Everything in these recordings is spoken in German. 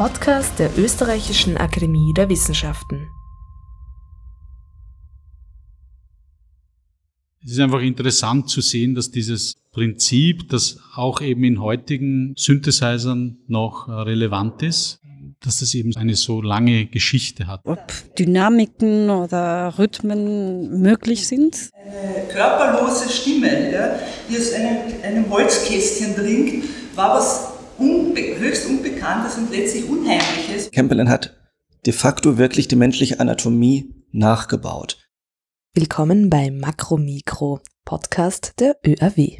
Podcast der Österreichischen Akademie der Wissenschaften. Es ist einfach interessant zu sehen, dass dieses Prinzip, das auch eben in heutigen Synthesizern noch äh, relevant ist, dass das eben eine so lange Geschichte hat. Ob Dynamiken oder Rhythmen möglich sind? Eine körperlose Stimme, ja, die aus einem, einem Holzkästchen dringt, war was unbe höchst Unbekanntes und letztlich Unheimliches. Campbell hat de facto wirklich die menschliche Anatomie nachgebaut. Willkommen bei Makromikro, Podcast der ÖAW.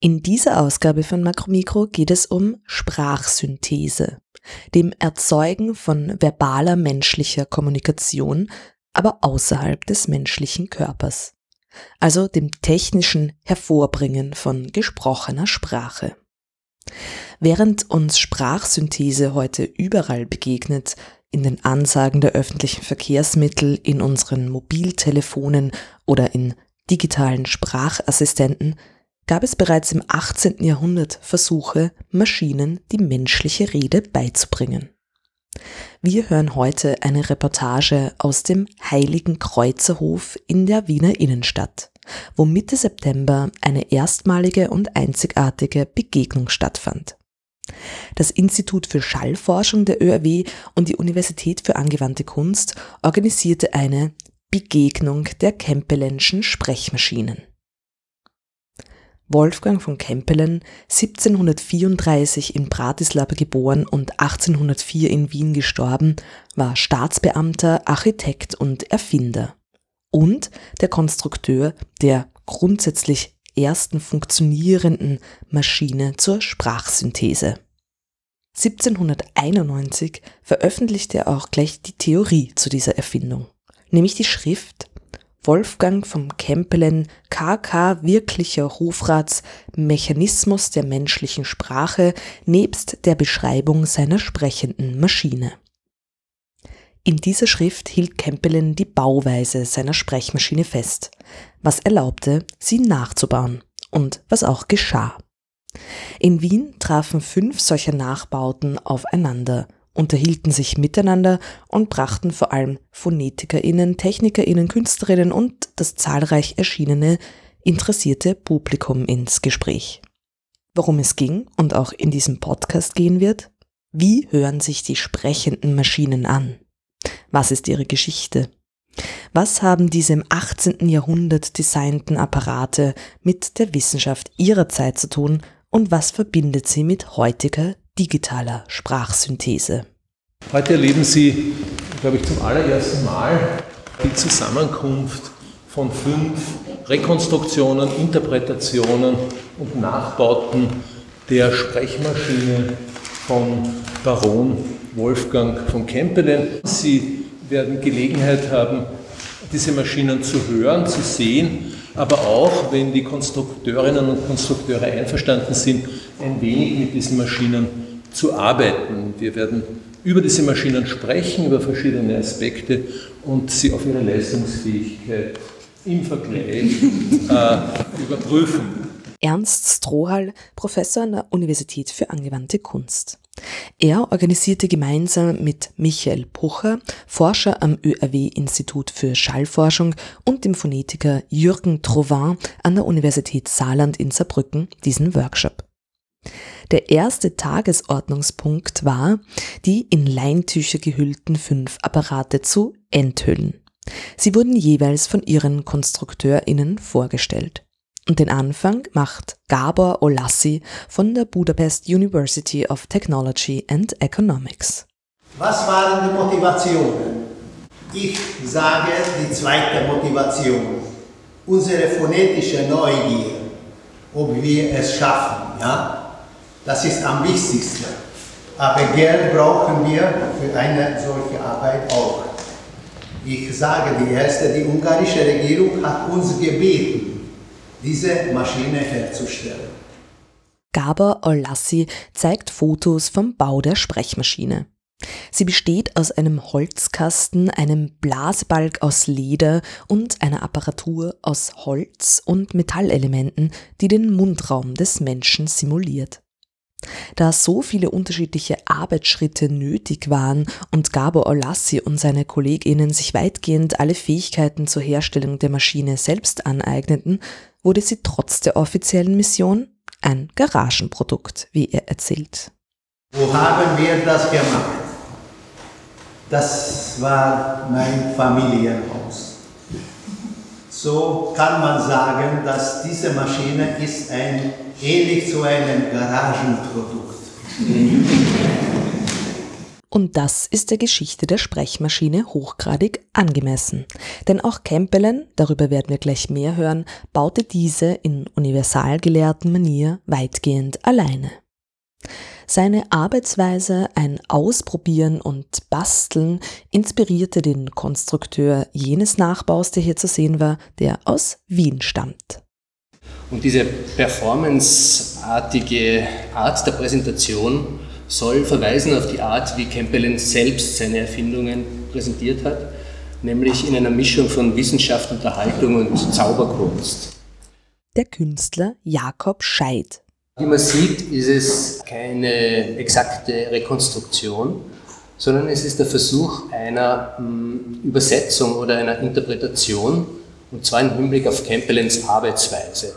In dieser Ausgabe von Makromikro geht es um Sprachsynthese, dem Erzeugen von verbaler menschlicher Kommunikation, aber außerhalb des menschlichen Körpers, also dem technischen Hervorbringen von gesprochener Sprache. Während uns Sprachsynthese heute überall begegnet, in den Ansagen der öffentlichen Verkehrsmittel, in unseren Mobiltelefonen oder in digitalen Sprachassistenten, gab es bereits im 18. Jahrhundert Versuche, Maschinen die menschliche Rede beizubringen. Wir hören heute eine Reportage aus dem Heiligen Kreuzerhof in der Wiener Innenstadt, wo Mitte September eine erstmalige und einzigartige Begegnung stattfand. Das Institut für Schallforschung der ÖRW und die Universität für angewandte Kunst organisierte eine Begegnung der Kempelenschen Sprechmaschinen. Wolfgang von Kempelen, 1734 in Bratislava geboren und 1804 in Wien gestorben, war Staatsbeamter, Architekt und Erfinder und der Konstrukteur der grundsätzlich ersten funktionierenden Maschine zur Sprachsynthese. 1791 veröffentlichte er auch gleich die Theorie zu dieser Erfindung, nämlich die Schrift Wolfgang vom Kempelen KK wirklicher Hofrats Mechanismus der menschlichen Sprache nebst der Beschreibung seiner sprechenden Maschine. In dieser Schrift hielt Kempelen die Bauweise seiner Sprechmaschine fest, was erlaubte, sie nachzubauen und was auch geschah. In Wien trafen fünf solcher Nachbauten aufeinander, unterhielten sich miteinander und brachten vor allem PhonetikerInnen, TechnikerInnen, KünstlerInnen und das zahlreich erschienene interessierte Publikum ins Gespräch. Worum es ging und auch in diesem Podcast gehen wird? Wie hören sich die sprechenden Maschinen an? Was ist ihre Geschichte? Was haben diese im 18. Jahrhundert designten Apparate mit der Wissenschaft ihrer Zeit zu tun und was verbindet sie mit heutiger digitaler Sprachsynthese? Heute erleben Sie, glaube ich, zum allerersten Mal die Zusammenkunft von fünf Rekonstruktionen, Interpretationen und Nachbauten der Sprechmaschine von Baron Wolfgang von Kempelen. Sie werden Gelegenheit haben, diese Maschinen zu hören, zu sehen, aber auch, wenn die Konstrukteurinnen und Konstrukteure einverstanden sind, ein wenig mit diesen Maschinen zu arbeiten. Wir werden über diese Maschinen sprechen, über verschiedene Aspekte und sie auf ihre Leistungsfähigkeit im Vergleich äh, überprüfen. Ernst Strohal, Professor an der Universität für angewandte Kunst. Er organisierte gemeinsam mit Michael Pucher, Forscher am ÖRW-Institut für Schallforschung und dem Phonetiker Jürgen Trovin an der Universität Saarland in Saarbrücken diesen Workshop. Der erste Tagesordnungspunkt war, die in Leintücher gehüllten fünf Apparate zu enthüllen. Sie wurden jeweils von ihren KonstrukteurInnen vorgestellt. Und den Anfang macht Gabor Olassi von der Budapest University of Technology and Economics. Was waren die Motivationen? Ich sage die zweite Motivation. Unsere phonetische Neugier, ob wir es schaffen. Ja? Das ist am wichtigsten. Aber Geld brauchen wir für eine solche Arbeit auch. Ich sage die erste, die ungarische Regierung hat uns gebeten, diese Maschine herzustellen. Gabor Olassi zeigt Fotos vom Bau der Sprechmaschine. Sie besteht aus einem Holzkasten, einem Blasbalg aus Leder und einer Apparatur aus Holz und Metallelementen, die den Mundraum des Menschen simuliert. Da so viele unterschiedliche Arbeitsschritte nötig waren und Gabor Olassi und seine Kolleginnen sich weitgehend alle Fähigkeiten zur Herstellung der Maschine selbst aneigneten, wurde sie trotz der offiziellen Mission ein Garagenprodukt, wie er erzählt. Wo haben wir das gemacht? Das war mein Familienhaus. So kann man sagen, dass diese Maschine ist ein, ähnlich zu einem Garagenprodukt. Und das ist der Geschichte der Sprechmaschine hochgradig angemessen. Denn auch Campbellen, darüber werden wir gleich mehr hören, baute diese in universalgelehrten Manier weitgehend alleine. Seine Arbeitsweise, ein Ausprobieren und Basteln, inspirierte den Konstrukteur jenes Nachbaus, der hier zu sehen war, der aus Wien stammt. Und diese performanceartige Art der Präsentation soll verweisen auf die Art, wie Campbell selbst seine Erfindungen präsentiert hat, nämlich in einer Mischung von Wissenschaft, Unterhaltung und Zauberkunst. Der Künstler Jakob Scheid wie man sieht, ist es keine exakte Rekonstruktion, sondern es ist der Versuch einer hm, Übersetzung oder einer Interpretation, und zwar im Hinblick auf Campbellens Arbeitsweise.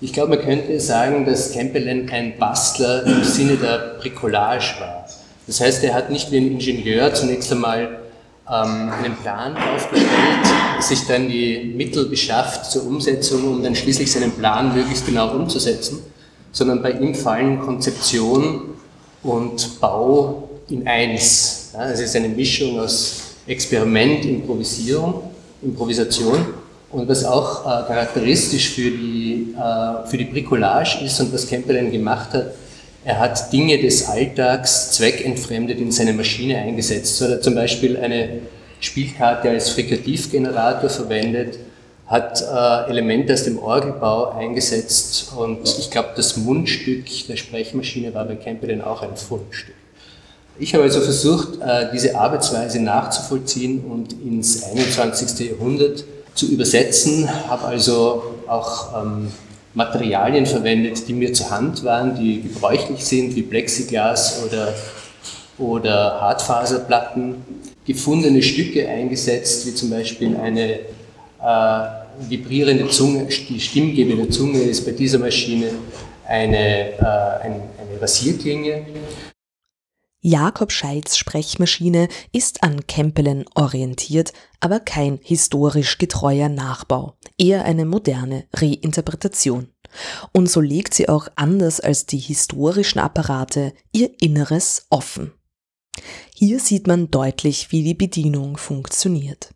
Ich glaube, man könnte sagen, dass Campbellen ein Bastler im Sinne der Bricolage war. Das heißt, er hat nicht wie ein Ingenieur zunächst einmal ähm, einen Plan aufgestellt, sich dann die Mittel beschafft zur Umsetzung, um dann schließlich seinen Plan möglichst genau umzusetzen, sondern bei ihm fallen Konzeption und Bau in eins. Es ist eine Mischung aus Experiment, Improvisierung, Improvisation und was auch äh, charakteristisch für die, äh, für die Bricolage ist und was Campbell gemacht hat, er hat Dinge des Alltags zweckentfremdet in seine Maschine eingesetzt. So hat er zum Beispiel eine Spielkarte als Frikativgenerator verwendet, hat äh, Elemente aus dem Orgelbau eingesetzt und ich glaube, das Mundstück der Sprechmaschine war bei Campbell auch ein Fundstück. Ich habe also versucht, äh, diese Arbeitsweise nachzuvollziehen und ins 21. Jahrhundert zu übersetzen, habe also auch ähm, Materialien verwendet, die mir zur Hand waren, die gebräuchlich sind, wie Plexiglas oder, oder Hartfaserplatten, gefundene Stücke eingesetzt, wie zum Beispiel eine vibrierende Zunge, die stimmgebende Zunge ist bei dieser Maschine eine, äh, eine, eine Rasierklinge. Jakob Scheids Sprechmaschine ist an Kempelen orientiert, aber kein historisch getreuer Nachbau, eher eine moderne Reinterpretation. Und so legt sie auch anders als die historischen Apparate ihr Inneres offen. Hier sieht man deutlich, wie die Bedienung funktioniert.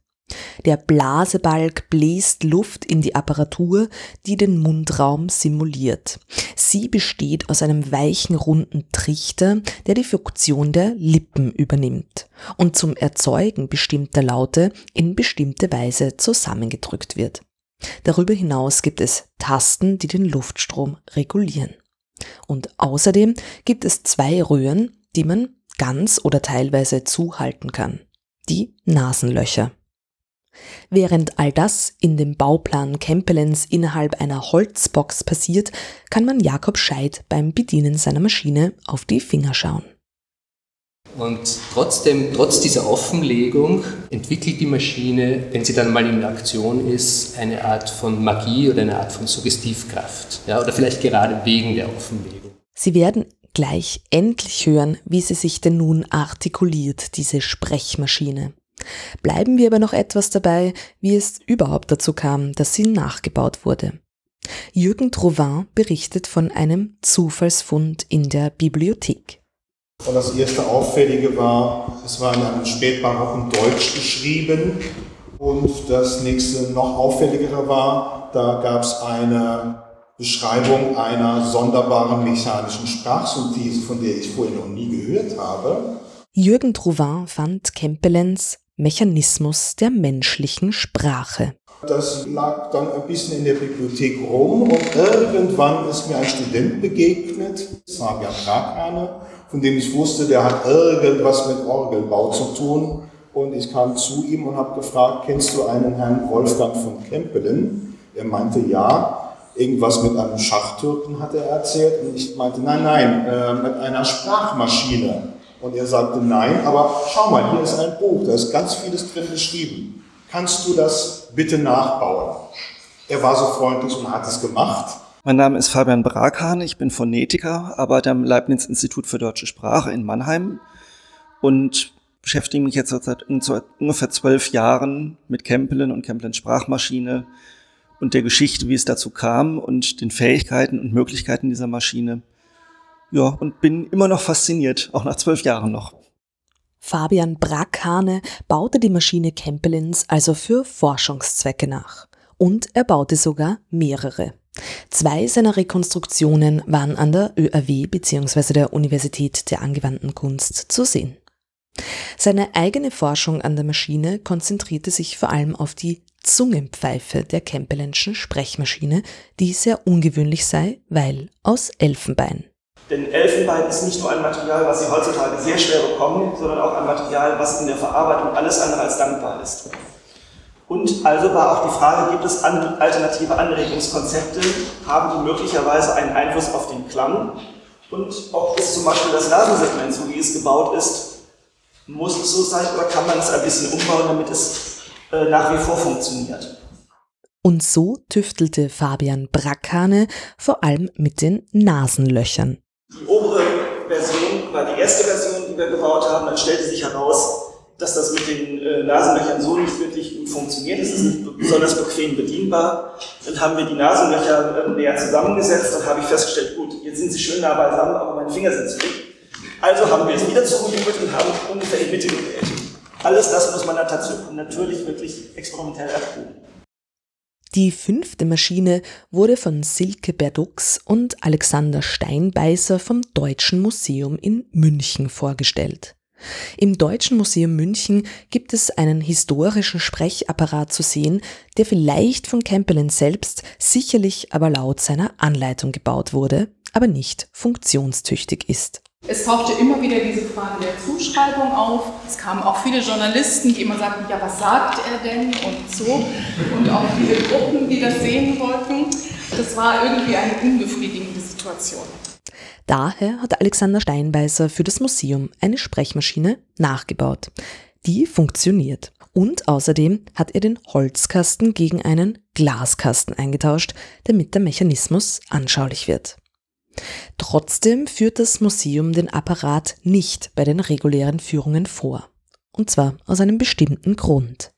Der Blasebalg bläst Luft in die Apparatur, die den Mundraum simuliert. Sie besteht aus einem weichen runden Trichter, der die Funktion der Lippen übernimmt und zum Erzeugen bestimmter Laute in bestimmte Weise zusammengedrückt wird. Darüber hinaus gibt es Tasten, die den Luftstrom regulieren. Und außerdem gibt es zwei Röhren, die man ganz oder teilweise zuhalten kann. Die Nasenlöcher. Während all das in dem Bauplan Kempelens innerhalb einer Holzbox passiert, kann man Jakob Scheid beim Bedienen seiner Maschine auf die Finger schauen. Und trotzdem, trotz dieser Offenlegung entwickelt die Maschine, wenn sie dann mal in Aktion ist, eine Art von Magie oder eine Art von Suggestivkraft. Ja, oder vielleicht gerade wegen der Offenlegung. Sie werden gleich endlich hören, wie sie sich denn nun artikuliert, diese Sprechmaschine. Bleiben wir aber noch etwas dabei, wie es überhaupt dazu kam, dass sie nachgebaut wurde. Jürgen Trouvin berichtet von einem Zufallsfund in der Bibliothek. Und das erste Auffällige war, es war in einem spätbarocken Deutsch geschrieben. Und das nächste noch auffälligere war, da gab es eine Beschreibung einer sonderbaren mechanischen Sprachsynthese, von der ich vorher noch nie gehört habe. Jürgen Trouvin fand Kempelens Mechanismus der menschlichen Sprache. Das lag dann ein bisschen in der Bibliothek rum und irgendwann ist mir ein Student begegnet, Fabian Krakane von dem ich wusste, der hat irgendwas mit Orgelbau zu tun. Und ich kam zu ihm und habe gefragt, kennst du einen Herrn Wolfgang von Kempelen? Er meinte ja. Irgendwas mit einem Schachtürken hat er erzählt. Und ich meinte, nein, nein, äh, mit einer Sprachmaschine. Und er sagte, nein, aber schau mal, hier ist ein Buch, da ist ganz vieles drin geschrieben. Kannst du das bitte nachbauen? Er war so freundlich und hat es gemacht. Mein Name ist Fabian Brakan, ich bin Phonetiker, arbeite am Leibniz-Institut für deutsche Sprache in Mannheim und beschäftige mich jetzt seit ungefähr zwölf Jahren mit Kempelen und Kempelens Sprachmaschine und der Geschichte, wie es dazu kam und den Fähigkeiten und Möglichkeiten dieser Maschine. Ja, und bin immer noch fasziniert, auch nach zwölf Jahren noch. Fabian Brackhane baute die Maschine Kempelins also für Forschungszwecke nach. Und er baute sogar mehrere. Zwei seiner Rekonstruktionen waren an der ÖAW bzw. der Universität der angewandten Kunst zu sehen. Seine eigene Forschung an der Maschine konzentrierte sich vor allem auf die Zungenpfeife der Kempelenschen Sprechmaschine, die sehr ungewöhnlich sei, weil aus Elfenbein. Denn Elfenbein ist nicht nur ein Material, was Sie heutzutage sehr schwer bekommen, sondern auch ein Material, was in der Verarbeitung alles andere als dankbar ist. Und also war auch die Frage, gibt es alternative Anregungskonzepte, haben die möglicherweise einen Einfluss auf den Klang? Und ob es zum Beispiel das Nasensegment, so wie es gebaut ist, muss es so sein oder kann man es ein bisschen umbauen, damit es äh, nach wie vor funktioniert? Und so tüftelte Fabian Brackhane vor allem mit den Nasenlöchern. Die obere Version war die erste Version, die wir gebaut haben. Dann stellte sich heraus, dass das mit den äh, Nasenlöchern so nicht wirklich funktioniert. Es ist nicht besonders bequem bedienbar. Dann haben wir die Nasenlöcher äh, näher zusammengesetzt und habe ich festgestellt, gut, jetzt sind sie schön nah beisammen, aber meine Finger sind zu dick. Also haben wir es wieder zugejubelt und haben ungefähr in Mitte gewählt. Alles das muss man natürlich wirklich experimentell erproben. Die fünfte Maschine wurde von Silke Berdux und Alexander Steinbeißer vom Deutschen Museum in München vorgestellt. Im Deutschen Museum München gibt es einen historischen Sprechapparat zu sehen, der vielleicht von Campbellin selbst, sicherlich aber laut seiner Anleitung gebaut wurde, aber nicht funktionstüchtig ist. Es tauchte immer wieder diese Frage der Zuschreibung auf. Es kamen auch viele Journalisten, die immer sagten, ja, was sagt er denn und so. Und auch viele Gruppen, die das sehen wollten. Das war irgendwie eine unbefriedigende Situation. Daher hat Alexander Steinbeißer für das Museum eine Sprechmaschine nachgebaut. Die funktioniert. Und außerdem hat er den Holzkasten gegen einen Glaskasten eingetauscht, damit der Mechanismus anschaulich wird. Trotzdem führt das Museum den Apparat nicht bei den regulären Führungen vor. Und zwar aus einem bestimmten Grund.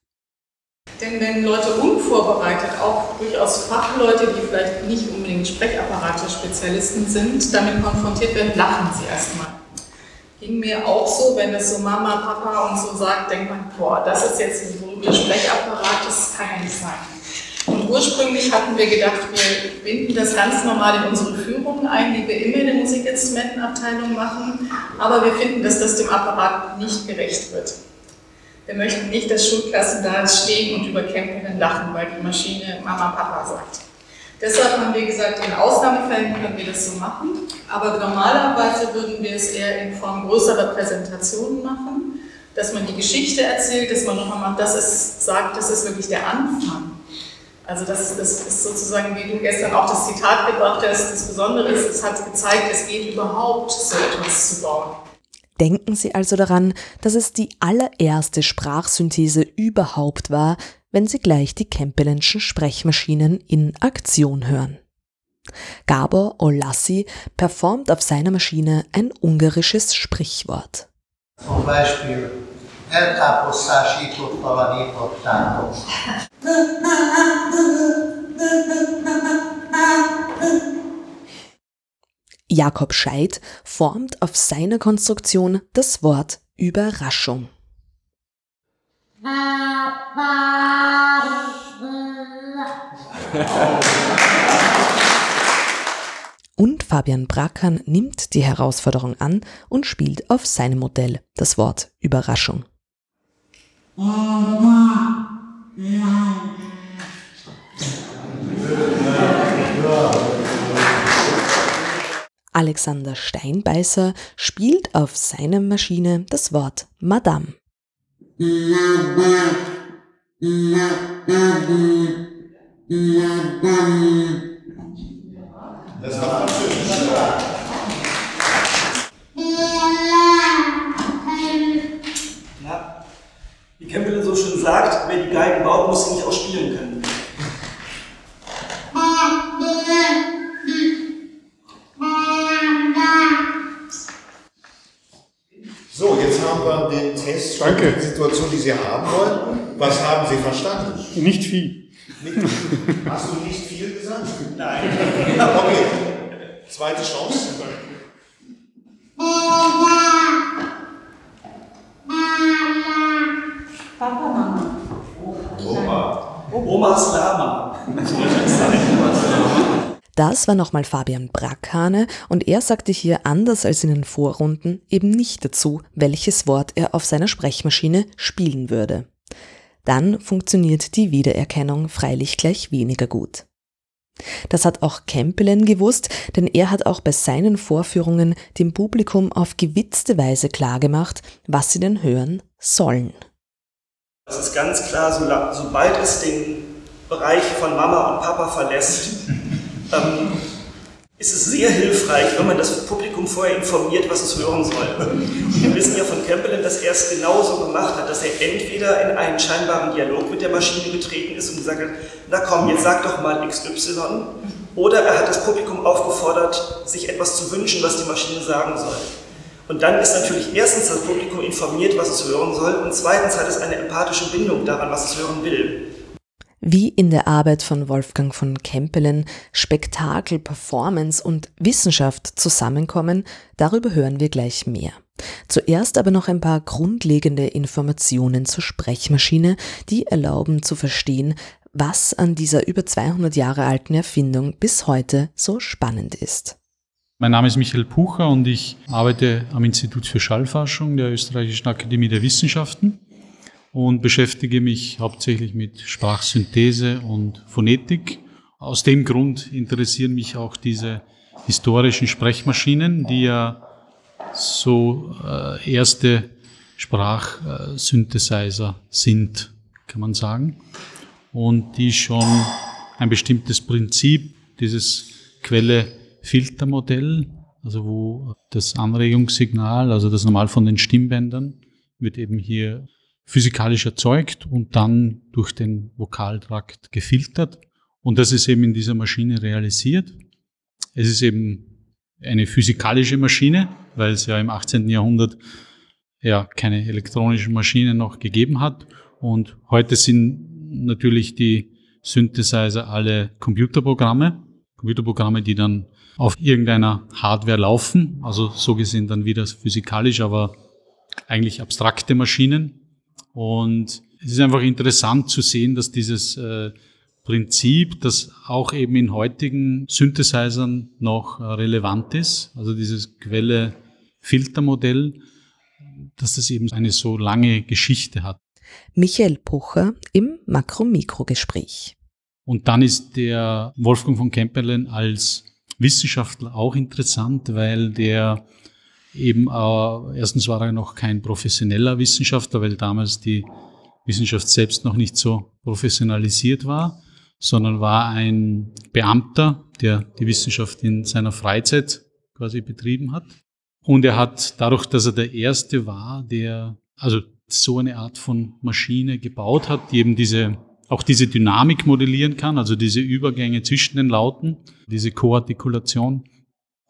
Denn wenn Leute unvorbereitet, auch durchaus Fachleute, die vielleicht nicht unbedingt Sprechapparate-Spezialisten sind, damit konfrontiert werden, lachen sie erstmal. Ging mir auch so, wenn das so Mama, Papa und so sagt, denkt man, boah, das ist jetzt ein Sprechapparat, das kann ja nicht sein. Und ursprünglich hatten wir gedacht, wir binden das ganz normal in unsere Führungen ein, die wir immer in der Musikinstrumentenabteilung machen, aber wir finden, dass das dem Apparat nicht gerecht wird. Wir möchten nicht, dass Schulklassen da stehen und über Campingen lachen, weil die Maschine Mama, Papa sagt. Deshalb haben wir gesagt, in Ausnahmefällen können wir das so machen, aber normalerweise würden wir es eher in Form größerer Präsentationen machen, dass man die Geschichte erzählt, dass man nochmal dass es sagt, das ist wirklich der Anfang. Also das, das ist sozusagen, wie du gestern auch das Zitat gebracht hast, das Besondere ist, es hat gezeigt, es geht überhaupt, so etwas zu bauen. Denken Sie also daran, dass es die allererste Sprachsynthese überhaupt war, wenn Sie gleich die Kempelenschen Sprechmaschinen in Aktion hören. Gabor Olassi performt auf seiner Maschine ein ungarisches Sprichwort. Zum Beispiel elkáposztásított valami portátok. Jakob Scheid formt auf seiner Konstruktion das Wort Überraschung. Und Fabian Brackern nimmt die Herausforderung an und spielt auf seinem Modell das Wort Überraschung. Alexander Steinbeißer spielt auf seiner Maschine das Wort Madame. Das war. Sie haben wollten. Was haben Sie verstanden? Nicht viel. Hast du nicht viel gesagt? Nein. Okay. Zweite Chance. Papa, Mama. Oma. Omas Lama. Das war nochmal Fabian Brackhane und er sagte hier anders als in den Vorrunden eben nicht dazu, welches Wort er auf seiner Sprechmaschine spielen würde. Dann funktioniert die Wiedererkennung freilich gleich weniger gut. Das hat auch Kempelen gewusst, denn er hat auch bei seinen Vorführungen dem Publikum auf gewitzte Weise klargemacht, was sie denn hören sollen. Es ist ganz klar, so, sobald es den Bereich von Mama und Papa verlässt, ähm, ist es sehr hilfreich, wenn man das Publikum vorher informiert, was es hören soll. Wir wissen ja von Campbell, dass er es genauso gemacht hat, dass er entweder in einen scheinbaren Dialog mit der Maschine getreten ist und gesagt hat, na komm, jetzt sag doch mal XY, oder er hat das Publikum aufgefordert, sich etwas zu wünschen, was die Maschine sagen soll. Und dann ist natürlich erstens das Publikum informiert, was es hören soll, und zweitens hat es eine empathische Bindung daran, was es hören will. Wie in der Arbeit von Wolfgang von Kempelen Spektakel, Performance und Wissenschaft zusammenkommen, darüber hören wir gleich mehr. Zuerst aber noch ein paar grundlegende Informationen zur Sprechmaschine, die erlauben zu verstehen, was an dieser über 200 Jahre alten Erfindung bis heute so spannend ist. Mein Name ist Michael Pucher und ich arbeite am Institut für Schallforschung der Österreichischen Akademie der Wissenschaften und beschäftige mich hauptsächlich mit Sprachsynthese und Phonetik. Aus dem Grund interessieren mich auch diese historischen Sprechmaschinen, die ja so äh, erste Sprachsynthesizer sind, kann man sagen, und die schon ein bestimmtes Prinzip, dieses Quelle-Filtermodell, also wo das Anregungssignal, also das normal von den Stimmbändern, wird eben hier physikalisch erzeugt und dann durch den Vokaltrakt gefiltert. Und das ist eben in dieser Maschine realisiert. Es ist eben eine physikalische Maschine, weil es ja im 18. Jahrhundert ja keine elektronischen Maschinen noch gegeben hat. Und heute sind natürlich die Synthesizer alle Computerprogramme, Computerprogramme, die dann auf irgendeiner Hardware laufen, also so gesehen dann wieder physikalisch, aber eigentlich abstrakte Maschinen. Und es ist einfach interessant zu sehen, dass dieses äh, Prinzip, das auch eben in heutigen Synthesizern noch äh, relevant ist, also dieses Quelle-Filtermodell, dass das eben eine so lange Geschichte hat. Michael Pucher im Makro-Mikro-Gespräch. Und dann ist der Wolfgang von Kemperlen als Wissenschaftler auch interessant, weil der eben äh, erstens war er noch kein professioneller Wissenschaftler, weil damals die Wissenschaft selbst noch nicht so professionalisiert war, sondern war ein Beamter, der die Wissenschaft in seiner Freizeit quasi betrieben hat. Und er hat dadurch, dass er der Erste war, der also so eine Art von Maschine gebaut hat, die eben diese auch diese Dynamik modellieren kann, also diese Übergänge zwischen den Lauten, diese Koartikulation,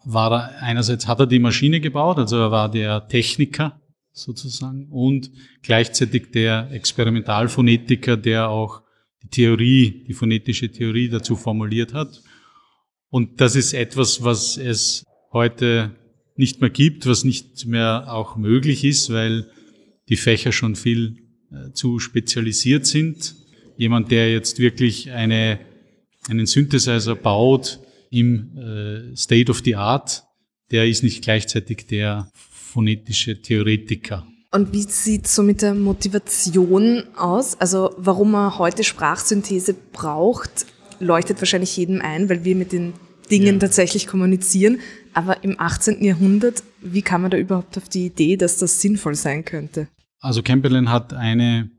war er einerseits hat er die Maschine gebaut, also er war der Techniker sozusagen und gleichzeitig der Experimentalphonetiker, der auch die Theorie, die phonetische Theorie dazu formuliert hat. Und das ist etwas, was es heute nicht mehr gibt, was nicht mehr auch möglich ist, weil die Fächer schon viel äh, zu spezialisiert sind. Jemand, der jetzt wirklich eine, einen Synthesizer baut im äh, State of the Art, der ist nicht gleichzeitig der phonetische Theoretiker. Und wie sieht es so mit der Motivation aus? Also warum man heute Sprachsynthese braucht, leuchtet wahrscheinlich jedem ein, weil wir mit den Dingen ja. tatsächlich kommunizieren. Aber im 18. Jahrhundert, wie kam man da überhaupt auf die Idee, dass das sinnvoll sein könnte? Also Campbell hat eine,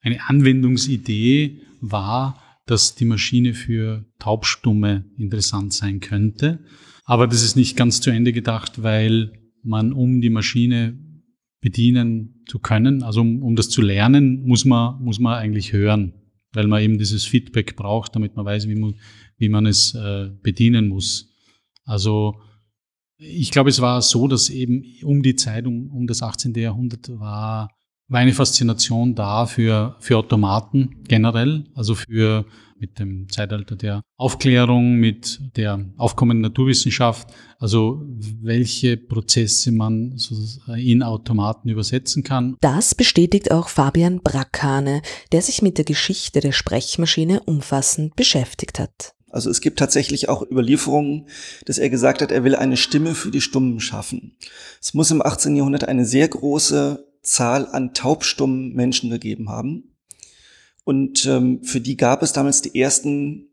eine Anwendungsidee war, dass die Maschine für Taubstumme interessant sein könnte. Aber das ist nicht ganz zu Ende gedacht, weil man, um die Maschine bedienen zu können, also um, um das zu lernen, muss man, muss man eigentlich hören, weil man eben dieses Feedback braucht, damit man weiß, wie man, wie man es äh, bedienen muss. Also ich glaube, es war so, dass eben um die Zeit, um, um das 18. Jahrhundert war, war eine Faszination da für, für Automaten generell, also für mit dem Zeitalter der Aufklärung, mit der aufkommenden Naturwissenschaft, also welche Prozesse man in Automaten übersetzen kann. Das bestätigt auch Fabian Brackane, der sich mit der Geschichte der Sprechmaschine umfassend beschäftigt hat. Also es gibt tatsächlich auch Überlieferungen, dass er gesagt hat, er will eine Stimme für die Stummen schaffen. Es muss im 18. Jahrhundert eine sehr große Zahl an taubstummen Menschen gegeben haben. Und ähm, für die gab es damals die ersten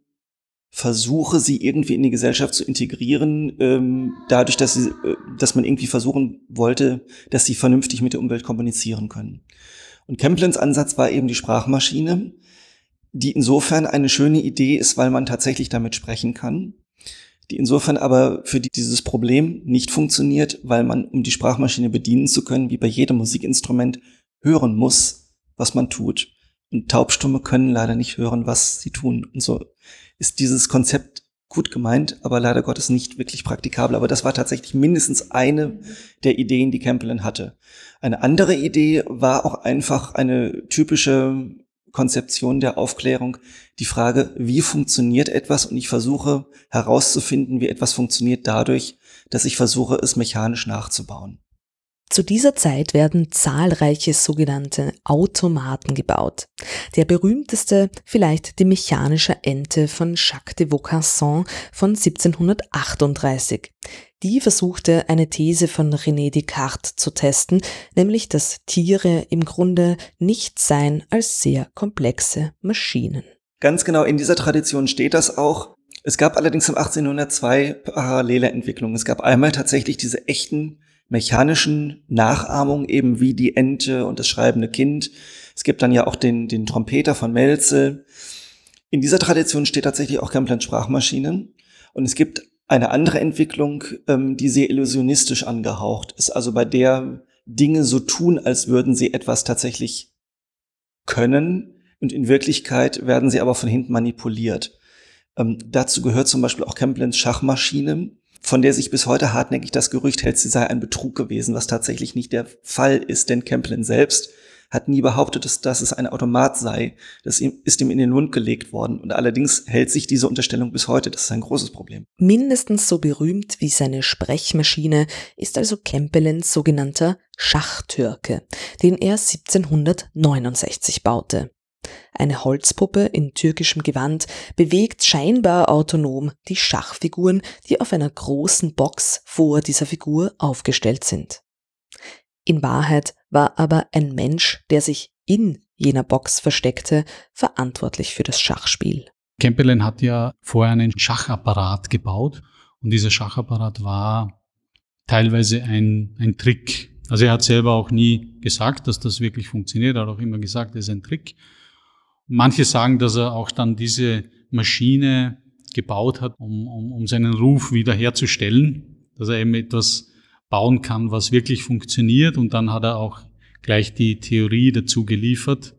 Versuche, sie irgendwie in die Gesellschaft zu integrieren, ähm, dadurch, dass, sie, äh, dass man irgendwie versuchen wollte, dass sie vernünftig mit der Umwelt kommunizieren können. Und Kemplins Ansatz war eben die Sprachmaschine, die insofern eine schöne Idee ist, weil man tatsächlich damit sprechen kann, die insofern aber für die, dieses Problem nicht funktioniert, weil man, um die Sprachmaschine bedienen zu können, wie bei jedem Musikinstrument, hören muss, was man tut. Und Taubstumme können leider nicht hören, was sie tun. Und so ist dieses Konzept gut gemeint, aber leider Gottes nicht wirklich praktikabel. Aber das war tatsächlich mindestens eine der Ideen, die Campbell hatte. Eine andere Idee war auch einfach eine typische Konzeption der Aufklärung die Frage, wie funktioniert etwas und ich versuche herauszufinden, wie etwas funktioniert dadurch, dass ich versuche, es mechanisch nachzubauen. Zu dieser Zeit werden zahlreiche sogenannte Automaten gebaut. Der berühmteste vielleicht die mechanische Ente von Jacques de Vaucanson von 1738. Die versuchte eine These von René Descartes zu testen, nämlich dass Tiere im Grunde nichts seien als sehr komplexe Maschinen. Ganz genau, in dieser Tradition steht das auch. Es gab allerdings im 1802 parallele Entwicklungen. Es gab einmal tatsächlich diese echten mechanischen Nachahmung eben wie die Ente und das schreibende Kind. Es gibt dann ja auch den, den Trompeter von Melzel. In dieser Tradition steht tatsächlich auch Kemplan Sprachmaschinen. Und es gibt eine andere Entwicklung, ähm, die sehr illusionistisch angehaucht ist, also bei der Dinge so tun, als würden sie etwas tatsächlich können und in Wirklichkeit werden sie aber von hinten manipuliert. Ähm, dazu gehört zum Beispiel auch Kemplins Schachmaschine, von der sich bis heute hartnäckig das Gerücht hält, sie sei ein Betrug gewesen, was tatsächlich nicht der Fall ist, denn Kemplin selbst hat nie behauptet, dass, dass es ein Automat sei. Das ist ihm in den Mund gelegt worden. Und allerdings hält sich diese Unterstellung bis heute. Das ist ein großes Problem. Mindestens so berühmt wie seine Sprechmaschine ist also Kempelens sogenannter Schachtürke, den er 1769 baute. Eine Holzpuppe in türkischem Gewand bewegt scheinbar autonom die Schachfiguren, die auf einer großen Box vor dieser Figur aufgestellt sind. In Wahrheit war aber ein Mensch, der sich in jener Box versteckte, verantwortlich für das Schachspiel. Kempelen hat ja vorher einen Schachapparat gebaut und dieser Schachapparat war teilweise ein, ein Trick. Also er hat selber auch nie gesagt, dass das wirklich funktioniert, er hat auch immer gesagt, es ist ein Trick. Manche sagen, dass er auch dann diese Maschine gebaut hat, um, um, um seinen Ruf wiederherzustellen, dass er eben etwas bauen kann, was wirklich funktioniert. Und dann hat er auch gleich die Theorie dazu geliefert.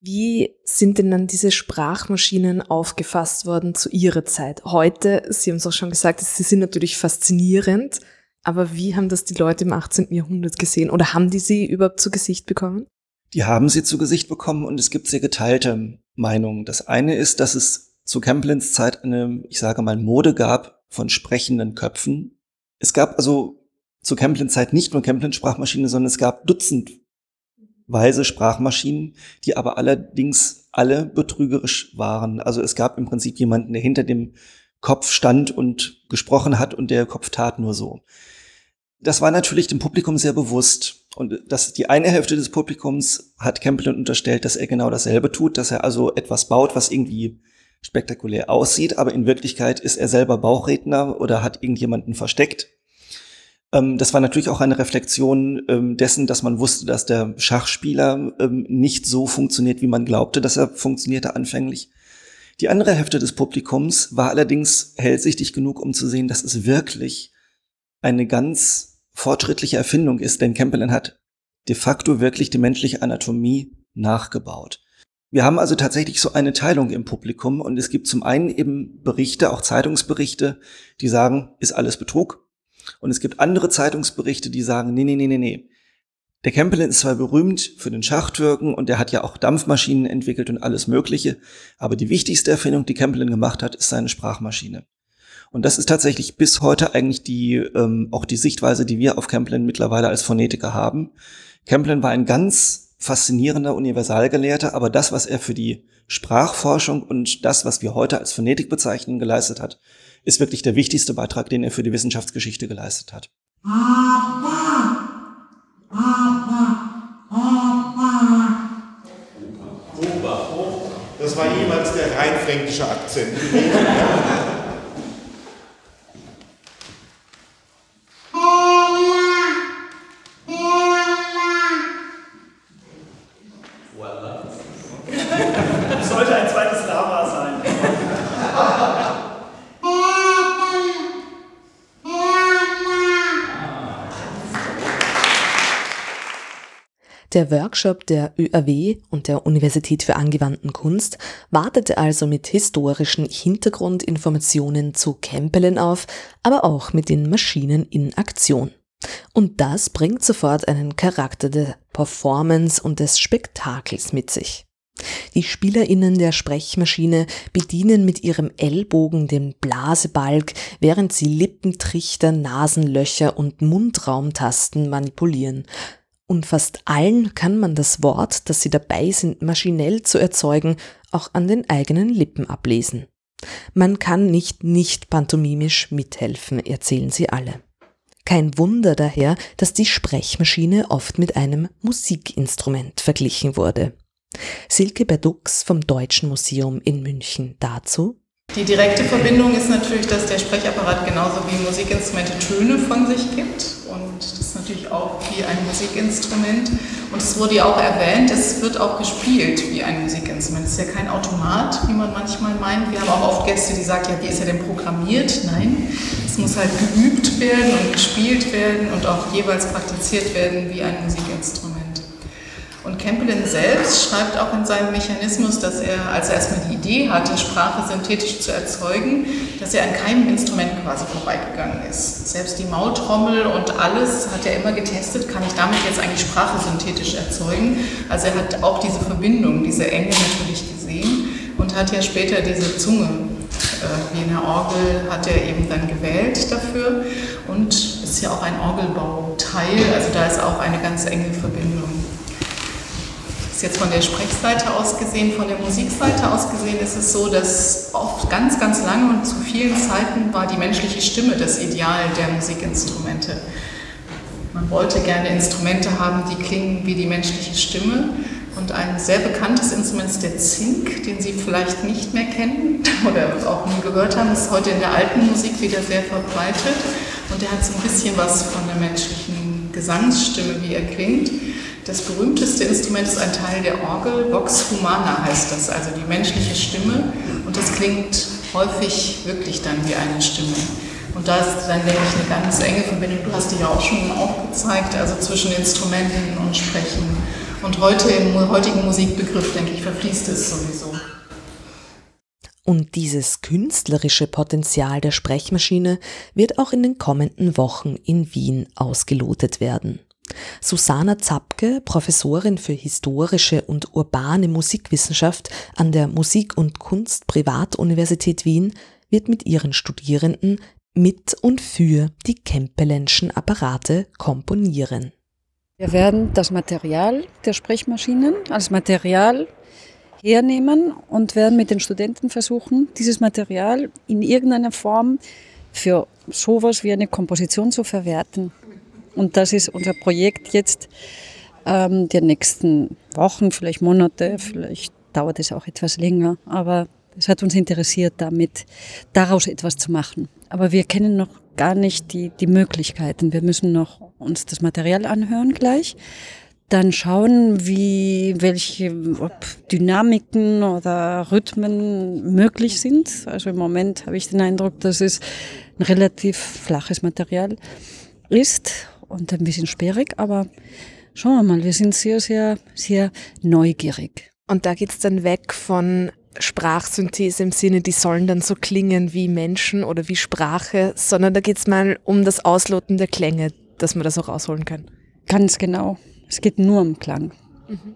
Wie sind denn dann diese Sprachmaschinen aufgefasst worden zu Ihrer Zeit? Heute, Sie haben es auch schon gesagt, sie sind natürlich faszinierend, aber wie haben das die Leute im 18. Jahrhundert gesehen? Oder haben die sie überhaupt zu Gesicht bekommen? Die haben sie zu Gesicht bekommen und es gibt sehr geteilte Meinungen. Das eine ist, dass es zu Camplins Zeit eine, ich sage mal, Mode gab von sprechenden Köpfen. Es gab also zu Camplins Zeit nicht nur Camplins Sprachmaschine, sondern es gab dutzendweise Sprachmaschinen, die aber allerdings alle betrügerisch waren. Also es gab im Prinzip jemanden, der hinter dem Kopf stand und gesprochen hat und der Kopf tat nur so. Das war natürlich dem Publikum sehr bewusst. Und das, die eine Hälfte des Publikums hat Campbell unterstellt, dass er genau dasselbe tut, dass er also etwas baut, was irgendwie spektakulär aussieht, aber in Wirklichkeit ist er selber Bauchredner oder hat irgendjemanden versteckt. Ähm, das war natürlich auch eine Reflexion ähm, dessen, dass man wusste, dass der Schachspieler ähm, nicht so funktioniert, wie man glaubte, dass er funktionierte anfänglich. Die andere Hälfte des Publikums war allerdings hellsichtig genug, um zu sehen, dass es wirklich eine ganz fortschrittliche Erfindung ist, denn Campbell hat de facto wirklich die menschliche Anatomie nachgebaut. Wir haben also tatsächlich so eine Teilung im Publikum und es gibt zum einen eben Berichte, auch Zeitungsberichte, die sagen, ist alles Betrug. Und es gibt andere Zeitungsberichte, die sagen, nee, nee, nee, nee, nee. Der Campbell ist zwar berühmt für den Schachtürken und der hat ja auch Dampfmaschinen entwickelt und alles Mögliche, aber die wichtigste Erfindung, die Campbell gemacht hat, ist seine Sprachmaschine. Und das ist tatsächlich bis heute eigentlich die, ähm, auch die Sichtweise, die wir auf Campbell mittlerweile als Phonetiker haben. Campbell war ein ganz faszinierender Universalgelehrter, aber das, was er für die Sprachforschung und das, was wir heute als Phonetik bezeichnen, geleistet hat, ist wirklich der wichtigste Beitrag, den er für die Wissenschaftsgeschichte geleistet hat. Das war jemals der rheinfränkische Akzent. Der Workshop der ÖAW und der Universität für angewandten Kunst wartete also mit historischen Hintergrundinformationen zu Campbellen auf, aber auch mit den Maschinen in Aktion. Und das bringt sofort einen Charakter der Performance und des Spektakels mit sich. Die SpielerInnen der Sprechmaschine bedienen mit ihrem Ellbogen den Blasebalg, während sie Lippentrichter, Nasenlöcher und Mundraumtasten manipulieren, und fast allen kann man das Wort, das sie dabei sind, maschinell zu erzeugen, auch an den eigenen Lippen ablesen. Man kann nicht nicht pantomimisch mithelfen, erzählen sie alle. Kein Wunder daher, dass die Sprechmaschine oft mit einem Musikinstrument verglichen wurde. Silke Berdux vom Deutschen Museum in München dazu. Die direkte Verbindung ist natürlich, dass der Sprechapparat genauso wie Musikinstrumente Töne von sich gibt und das ist natürlich auch wie ein Musikinstrument. Und es wurde ja auch erwähnt, es wird auch gespielt wie ein Musikinstrument. Es ist ja kein Automat, wie man manchmal meint. Wir haben auch oft Gäste, die sagen, ja, wie ist er denn programmiert? Nein, es muss halt geübt werden und gespielt werden und auch jeweils praktiziert werden wie ein Musikinstrument. Und Campbellin selbst schreibt auch in seinem Mechanismus, dass er, als er erstmal die Idee hatte, Sprache synthetisch zu erzeugen, dass er an keinem Instrument quasi vorbeigegangen ist. Selbst die Maultrommel und alles hat er immer getestet, kann ich damit jetzt eigentlich Sprache synthetisch erzeugen. Also er hat auch diese Verbindung, diese Enge natürlich gesehen und hat ja später diese Zunge äh, wie in der Orgel hat er eben dann gewählt dafür und ist ja auch ein Orgelbauteil, also da ist auch eine ganz enge Verbindung ist jetzt von der Sprechseite aus gesehen, von der Musikseite aus gesehen, ist es so, dass oft ganz, ganz lange und zu vielen Zeiten war die menschliche Stimme das Ideal der Musikinstrumente. Man wollte gerne Instrumente haben, die klingen wie die menschliche Stimme. Und ein sehr bekanntes Instrument ist der Zink, den Sie vielleicht nicht mehr kennen oder auch nie gehört haben, ist heute in der alten Musik wieder sehr verbreitet. Und der hat so ein bisschen was von der menschlichen Gesangsstimme, wie er klingt. Das berühmteste Instrument ist ein Teil der Orgel, Vox Humana heißt das, also die menschliche Stimme. Und das klingt häufig wirklich dann wie eine Stimme. Und da ist dann, denke ich, eine ganz enge Verbindung. Du hast die ja auch schon aufgezeigt, also zwischen Instrumenten und Sprechen. Und heute im heutigen Musikbegriff, denke ich, verfließt es sowieso. Und dieses künstlerische Potenzial der Sprechmaschine wird auch in den kommenden Wochen in Wien ausgelotet werden. Susanna Zapke, Professorin für historische und urbane Musikwissenschaft an der Musik- und Kunst Privatuniversität Wien, wird mit ihren Studierenden mit und für die Kempelenschen Apparate komponieren. Wir werden das Material der Sprechmaschinen als Material hernehmen und werden mit den Studenten versuchen, dieses Material in irgendeiner Form für sowas wie eine Komposition zu verwerten. Und das ist unser Projekt jetzt ähm, der nächsten Wochen, vielleicht Monate, vielleicht dauert es auch etwas länger. Aber Es hat uns interessiert, damit daraus etwas zu machen. Aber wir kennen noch gar nicht die, die Möglichkeiten. Wir müssen noch uns das Material anhören gleich dann schauen, wie welche ob Dynamiken oder Rhythmen möglich sind. Also im Moment habe ich den Eindruck, dass es ein relativ flaches Material ist und ein bisschen sperrig, aber schauen wir mal, wir sind sehr, sehr, sehr neugierig. Und da geht's dann weg von Sprachsynthese im Sinne, die sollen dann so klingen wie Menschen oder wie Sprache, sondern da geht's mal um das Ausloten der Klänge, dass man das auch rausholen kann. Ganz genau. Es geht nur um Klang. Mhm.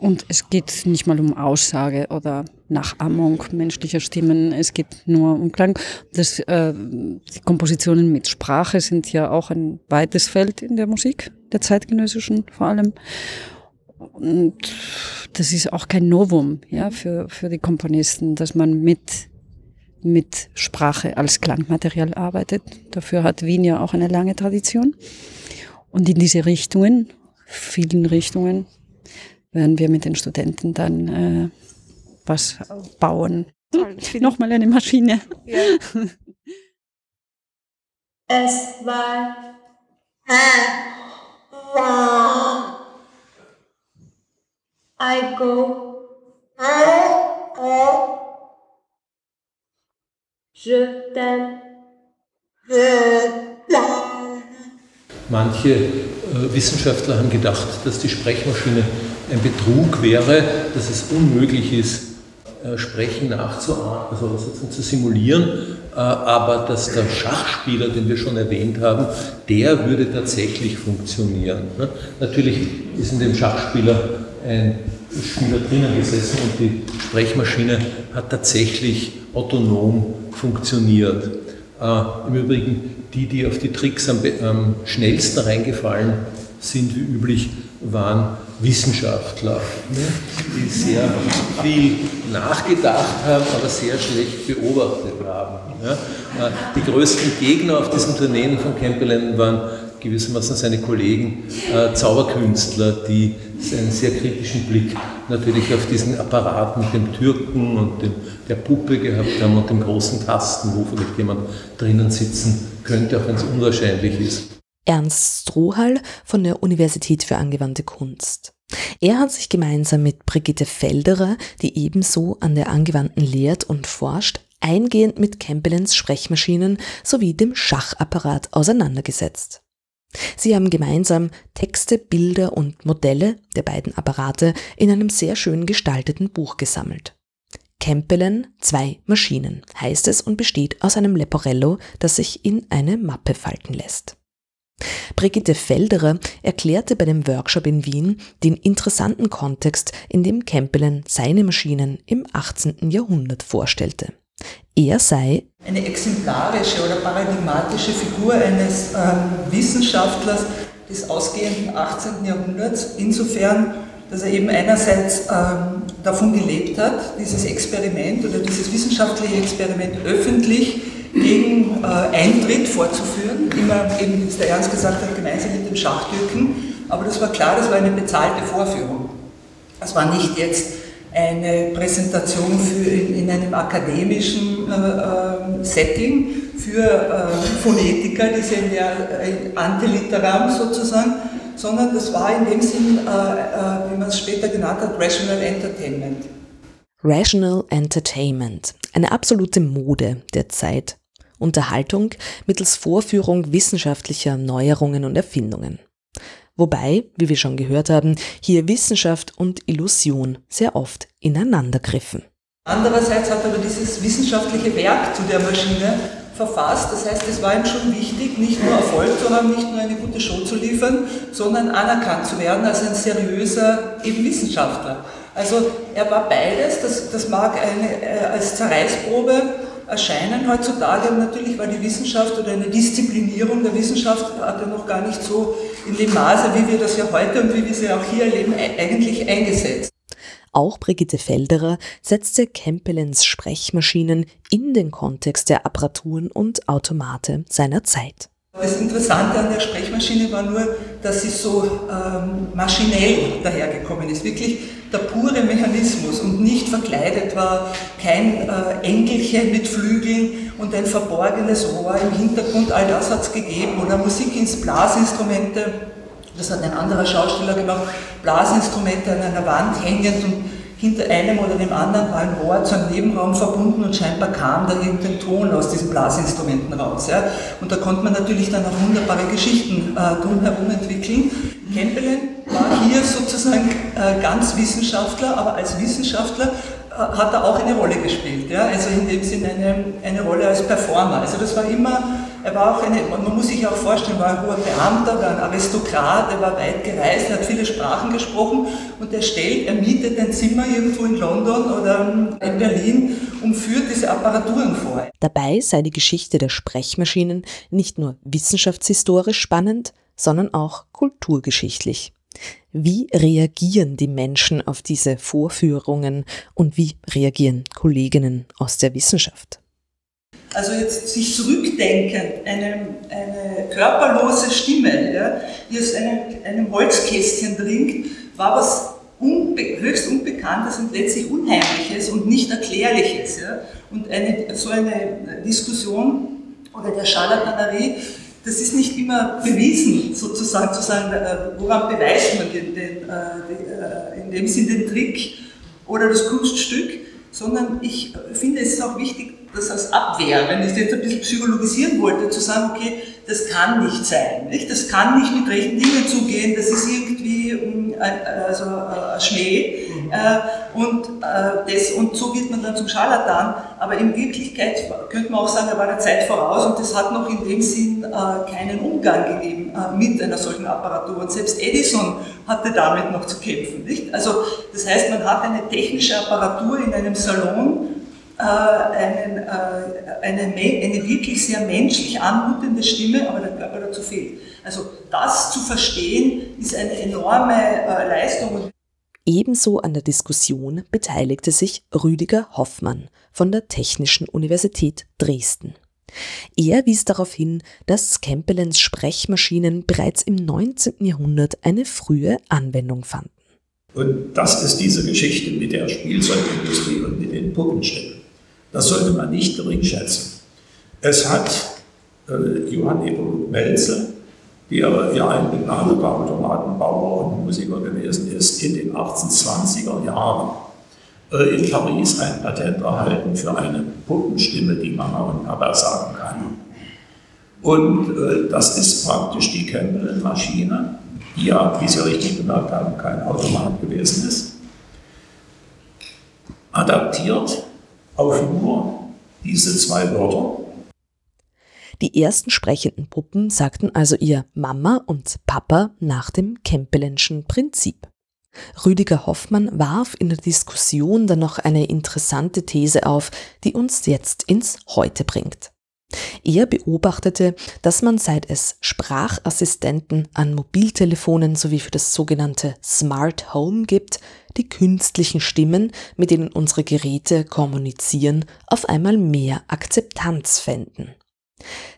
Und es geht nicht mal um Aussage oder Nachahmung menschlicher Stimmen. Es geht nur um Klang. Das, äh, die Kompositionen mit Sprache sind ja auch ein weites Feld in der Musik, der zeitgenössischen vor allem. Und das ist auch kein Novum ja, für, für die Komponisten, dass man mit, mit Sprache als Klangmaterial arbeitet. Dafür hat Wien ja auch eine lange Tradition. Und in diese Richtungen vielen Richtungen werden wir mit den Studenten dann äh, was bauen. Toll, Nochmal eine Maschine. Ja. Es war I go Je t'aime Manche äh, Wissenschaftler haben gedacht, dass die Sprechmaschine ein Betrug wäre, dass es unmöglich ist, äh, Sprechen nachzuahmen, also zu simulieren, äh, aber dass der Schachspieler, den wir schon erwähnt haben, der würde tatsächlich funktionieren. Ne? Natürlich ist in dem Schachspieler ein Spieler drinnen gesessen und die Sprechmaschine hat tatsächlich autonom funktioniert. Im Übrigen die, die auf die Tricks am schnellsten reingefallen sind, wie üblich, waren Wissenschaftler, ne, die sehr viel nachgedacht haben, aber sehr schlecht beobachtet haben. Äh, die größten Gegner auf diesem Turnieren von Campbell waren gewissermaßen seine Kollegen äh, Zauberkünstler, die einen sehr kritischen Blick natürlich auf diesen Apparat mit dem Türken und dem, der Puppe gehabt haben und dem großen Tasten, wo vielleicht jemand drinnen sitzen könnte, auch wenn es unwahrscheinlich ist. Ernst Strohall von der Universität für angewandte Kunst. Er hat sich gemeinsam mit Brigitte Felderer, die ebenso an der Angewandten lehrt und forscht, eingehend mit Campbellens Sprechmaschinen sowie dem Schachapparat auseinandergesetzt. Sie haben gemeinsam Texte, Bilder und Modelle der beiden Apparate in einem sehr schön gestalteten Buch gesammelt. Campbellen zwei Maschinen heißt es und besteht aus einem Leporello, das sich in eine Mappe falten lässt. Brigitte Felderer erklärte bei dem Workshop in Wien den interessanten Kontext, in dem Campbellen seine Maschinen im 18. Jahrhundert vorstellte. Er sei eine exemplarische oder paradigmatische Figur eines ähm, Wissenschaftlers des ausgehenden 18. Jahrhunderts, insofern, dass er eben einerseits ähm, davon gelebt hat, dieses Experiment oder dieses wissenschaftliche Experiment öffentlich gegen äh, Eintritt vorzuführen, immer eben, wie es der Ernst gesagt hat, gemeinsam mit dem Schachtürken. Aber das war klar, das war eine bezahlte Vorführung. Das war nicht jetzt eine Präsentation für in, in einem akademischen äh, äh, Setting für äh, Phonetiker, die sind ja äh, antiliteram sozusagen, sondern das war in dem Sinn, äh, äh, wie man es später genannt hat, Rational Entertainment. Rational Entertainment, eine absolute Mode der Zeit. Unterhaltung mittels Vorführung wissenschaftlicher Neuerungen und Erfindungen. Wobei, wie wir schon gehört haben, hier Wissenschaft und Illusion sehr oft ineinandergriffen. Andererseits hat aber dieses wissenschaftliche Werk zu der Maschine verfasst. Das heißt, es war ihm schon wichtig, nicht nur Erfolg zu haben, nicht nur eine gute Show zu liefern, sondern anerkannt zu werden als ein seriöser eben Wissenschaftler. Also er war beides, das, das mag eine, äh, als Zerreißprobe erscheinen heutzutage. Und natürlich war die Wissenschaft oder eine Disziplinierung der Wissenschaft hat ja noch gar nicht so in dem Maße, wie wir das ja heute und wie wir sie auch hier erleben, eigentlich eingesetzt. Auch Brigitte Felderer setzte Campbellens Sprechmaschinen in den Kontext der Apparaturen und Automate seiner Zeit. Das Interessante an der Sprechmaschine war nur, dass sie so ähm, maschinell dahergekommen ist. Wirklich der pure Mechanismus und nicht verkleidet war, kein äh, Engelchen mit Flügeln und ein verborgenes Rohr im Hintergrund, all das hat es gegeben, oder Musik ins Blasinstrumente, das hat ein anderer Schauspieler gemacht, Blasinstrumente an einer Wand hängend und hinter einem oder dem anderen war ein Rohr zu einem Nebenraum verbunden und scheinbar kam da irgendein Ton aus diesen Blasinstrumenten raus. Ja. Und da konnte man natürlich dann auch wunderbare Geschichten äh, drumherum entwickeln. Kempelen war hier sozusagen äh, ganz Wissenschaftler, aber als Wissenschaftler äh, hat er auch eine Rolle gespielt. Ja? Also in dem Sinne eine, eine Rolle als Performer. Also das war immer er war auch eine, man muss sich auch vorstellen, war ein hoher Beamter, war ein Aristokrat, er war weit gereist, er hat viele Sprachen gesprochen und er stellt, er mietet ein Zimmer irgendwo in London oder in Berlin und führt diese Apparaturen vor. Dabei sei die Geschichte der Sprechmaschinen nicht nur wissenschaftshistorisch spannend, sondern auch kulturgeschichtlich. Wie reagieren die Menschen auf diese Vorführungen und wie reagieren Kolleginnen aus der Wissenschaft? Also jetzt sich zurückdenkend, eine, eine körperlose Stimme, ja, die aus einem, einem Holzkästchen dringt, war was unbe höchst Unbekanntes und letztlich Unheimliches und nicht Erklärliches. Ja. Und eine, so eine Diskussion oder der Charlatanerie, das ist nicht immer bewiesen, sozusagen zu sagen, äh, woran beweist man den, den, äh, äh, in dem Sinn den Trick oder das Kunststück, sondern ich finde, es ist auch wichtig, das als Abwehr, wenn ich jetzt ein bisschen psychologisieren wollte, zu sagen, okay, das kann nicht sein, nicht? das kann nicht mit rechten Dingen zugehen, das ist irgendwie um, also, äh, Schmäh mhm. Äh, und, äh, das, und so wird man dann zum Scharlatan, aber in Wirklichkeit könnte man auch sagen, er war der Zeit voraus und es hat noch in dem Sinn äh, keinen Umgang gegeben äh, mit einer solchen Apparatur und selbst Edison hatte damit noch zu kämpfen. Nicht? Also das heißt, man hat eine technische Apparatur in einem Salon, äh, einen, äh, eine, eine wirklich sehr menschlich anmutende Stimme, aber der Körper dazu fehlt. Also das zu verstehen, ist eine enorme Leistung. Ebenso an der Diskussion beteiligte sich Rüdiger Hoffmann von der Technischen Universität Dresden. Er wies darauf hin, dass Campbellens Sprechmaschinen bereits im 19. Jahrhundert eine frühe Anwendung fanden. Und das ist diese Geschichte mit der Spielzeugindustrie und mit den Puppenstücken. Das sollte man nicht gering schätzen. Es hat äh, Johann Eberhard Melzel, der ja ein begnadeter Automatenbauer und Musiker gewesen ist, in den 1820er Jahren äh, in Paris ein Patent erhalten für eine Puppenstimme, die Mama und Papa sagen kann. Und äh, das ist praktisch die Campbell-Maschine, die ja, wie Sie richtig bemerkt haben, kein Automat gewesen ist, adaptiert auf nur diese zwei Wörter. Die ersten sprechenden Puppen sagten also ihr Mama und Papa nach dem Kempelenschen Prinzip. Rüdiger Hoffmann warf in der Diskussion dann noch eine interessante These auf, die uns jetzt ins Heute bringt. Er beobachtete, dass man seit es Sprachassistenten an Mobiltelefonen sowie für das sogenannte Smart Home gibt, die künstlichen Stimmen, mit denen unsere Geräte kommunizieren, auf einmal mehr Akzeptanz fänden.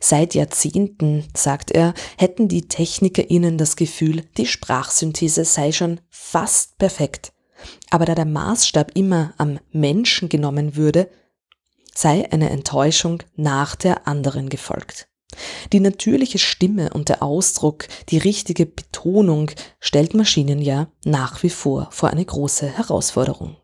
Seit Jahrzehnten, sagt er, hätten die TechnikerInnen das Gefühl, die Sprachsynthese sei schon fast perfekt. Aber da der Maßstab immer am Menschen genommen würde, sei eine Enttäuschung nach der anderen gefolgt. Die natürliche Stimme und der Ausdruck, die richtige Betonung stellt Maschinen ja nach wie vor vor eine große Herausforderung.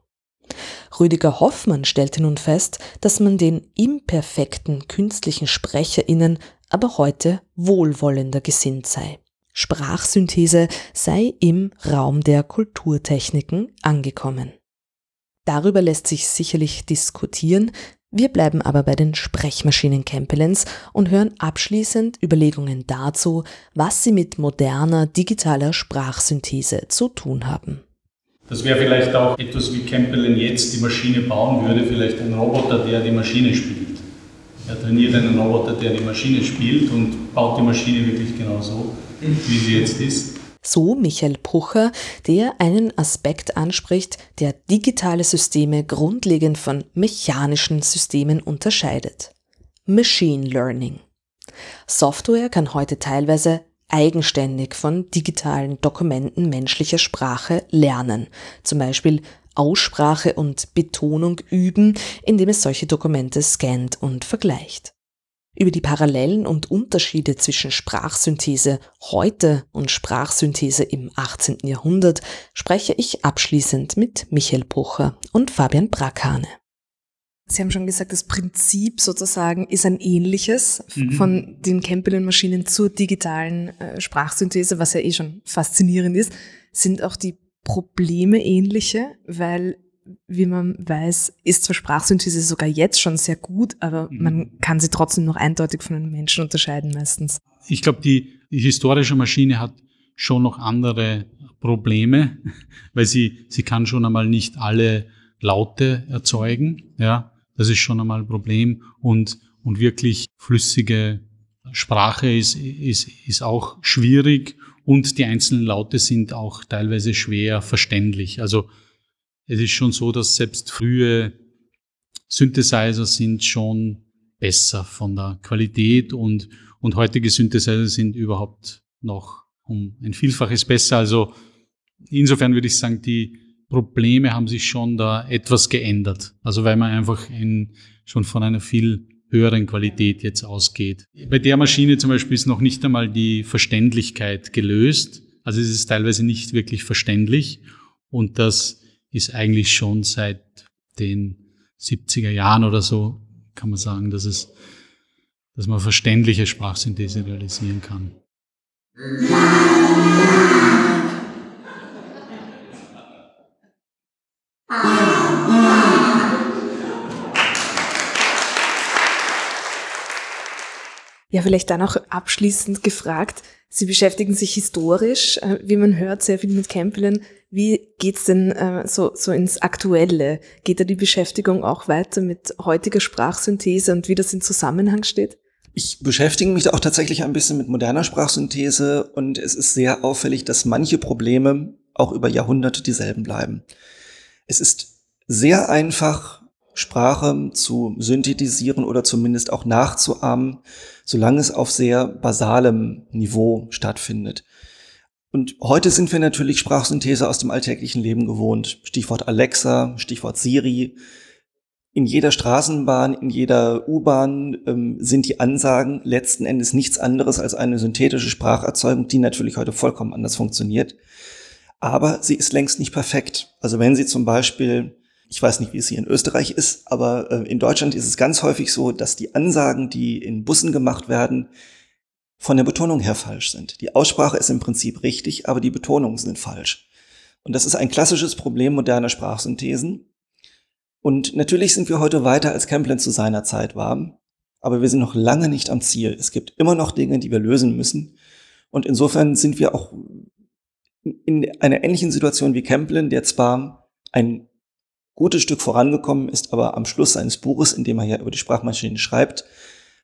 Rüdiger Hoffmann stellte nun fest, dass man den imperfekten künstlichen SprecherInnen aber heute wohlwollender gesinnt sei. Sprachsynthese sei im Raum der Kulturtechniken angekommen. Darüber lässt sich sicherlich diskutieren, wir bleiben aber bei den Sprechmaschinen Campbellens und hören abschließend Überlegungen dazu, was sie mit moderner digitaler Sprachsynthese zu tun haben. Das wäre vielleicht auch etwas, wie Campbellen jetzt die Maschine bauen würde, vielleicht ein Roboter, der die Maschine spielt. Er trainiert einen Roboter, der die Maschine spielt und baut die Maschine wirklich genau so, wie sie jetzt ist. So Michael Pucher, der einen Aspekt anspricht, der digitale Systeme grundlegend von mechanischen Systemen unterscheidet. Machine Learning. Software kann heute teilweise eigenständig von digitalen Dokumenten menschlicher Sprache lernen. Zum Beispiel Aussprache und Betonung üben, indem es solche Dokumente scannt und vergleicht. Über die Parallelen und Unterschiede zwischen Sprachsynthese heute und Sprachsynthese im 18. Jahrhundert spreche ich abschließend mit Michael Pucher und Fabian Brakane. Sie haben schon gesagt, das Prinzip sozusagen ist ein ähnliches mhm. von den Campbell-Maschinen zur digitalen äh, Sprachsynthese, was ja eh schon faszinierend ist. Sind auch die Probleme ähnliche, weil wie man weiß, ist zwar Sprachsynthese sogar jetzt schon sehr gut, aber mhm. man kann sie trotzdem noch eindeutig von einem Menschen unterscheiden meistens. Ich glaube, die, die historische Maschine hat schon noch andere Probleme, weil sie, sie kann schon einmal nicht alle Laute erzeugen, ja. Das ist schon einmal ein Problem und, und wirklich flüssige Sprache ist, ist, ist auch schwierig und die einzelnen Laute sind auch teilweise schwer verständlich. Also es ist schon so, dass selbst frühe Synthesizer sind schon besser von der Qualität und, und heutige Synthesizer sind überhaupt noch um ein Vielfaches besser. Also insofern würde ich sagen, die Probleme haben sich schon da etwas geändert. Also weil man einfach in, schon von einer viel höheren Qualität jetzt ausgeht. Bei der Maschine zum Beispiel ist noch nicht einmal die Verständlichkeit gelöst. Also es ist teilweise nicht wirklich verständlich. Und das ist eigentlich schon seit den 70er Jahren oder so, kann man sagen, dass es, dass man verständliche Sprachsynthese realisieren kann. Ja, vielleicht dann auch abschließend gefragt, Sie beschäftigen sich historisch, äh, wie man hört, sehr viel mit Campbellen. Wie geht's denn äh, so, so ins Aktuelle? Geht da die Beschäftigung auch weiter mit heutiger Sprachsynthese und wie das in Zusammenhang steht? Ich beschäftige mich auch tatsächlich ein bisschen mit moderner Sprachsynthese und es ist sehr auffällig, dass manche Probleme auch über Jahrhunderte dieselben bleiben. Es ist sehr einfach, Sprache zu synthetisieren oder zumindest auch nachzuahmen, solange es auf sehr basalem Niveau stattfindet. Und heute sind wir natürlich Sprachsynthese aus dem alltäglichen Leben gewohnt. Stichwort Alexa, Stichwort Siri. In jeder Straßenbahn, in jeder U-Bahn ähm, sind die Ansagen letzten Endes nichts anderes als eine synthetische Spracherzeugung, die natürlich heute vollkommen anders funktioniert. Aber sie ist längst nicht perfekt. Also wenn Sie zum Beispiel ich weiß nicht, wie es hier in Österreich ist, aber äh, in Deutschland ist es ganz häufig so, dass die Ansagen, die in Bussen gemacht werden, von der Betonung her falsch sind. Die Aussprache ist im Prinzip richtig, aber die Betonungen sind falsch. Und das ist ein klassisches Problem moderner Sprachsynthesen. Und natürlich sind wir heute weiter, als Camplin zu seiner Zeit war, aber wir sind noch lange nicht am Ziel. Es gibt immer noch Dinge, die wir lösen müssen. Und insofern sind wir auch in einer ähnlichen Situation wie Camplin, der zwar ein gutes Stück vorangekommen ist, aber am Schluss seines Buches, in dem er ja über die Sprachmaschine schreibt,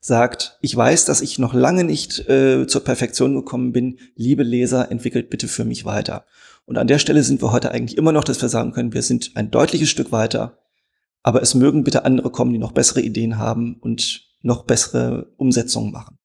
sagt, ich weiß, dass ich noch lange nicht äh, zur Perfektion gekommen bin. Liebe Leser, entwickelt bitte für mich weiter. Und an der Stelle sind wir heute eigentlich immer noch, dass wir sagen können, wir sind ein deutliches Stück weiter, aber es mögen bitte andere kommen, die noch bessere Ideen haben und noch bessere Umsetzungen machen.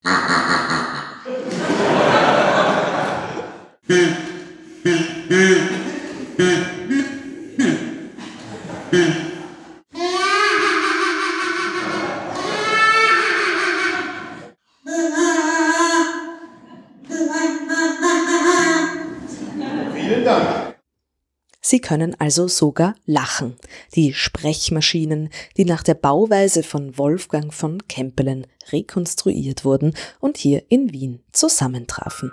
Sie können also sogar lachen. Die Sprechmaschinen, die nach der Bauweise von Wolfgang von Kempelen rekonstruiert wurden und hier in Wien zusammentrafen.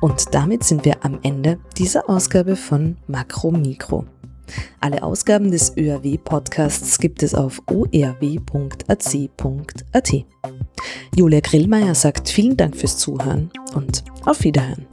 Und damit sind wir am Ende dieser Ausgabe von Makro Mikro. Alle Ausgaben des ÖRW-Podcasts gibt es auf orw.ac.at. Julia Grillmeier sagt vielen Dank fürs Zuhören und auf Wiederhören.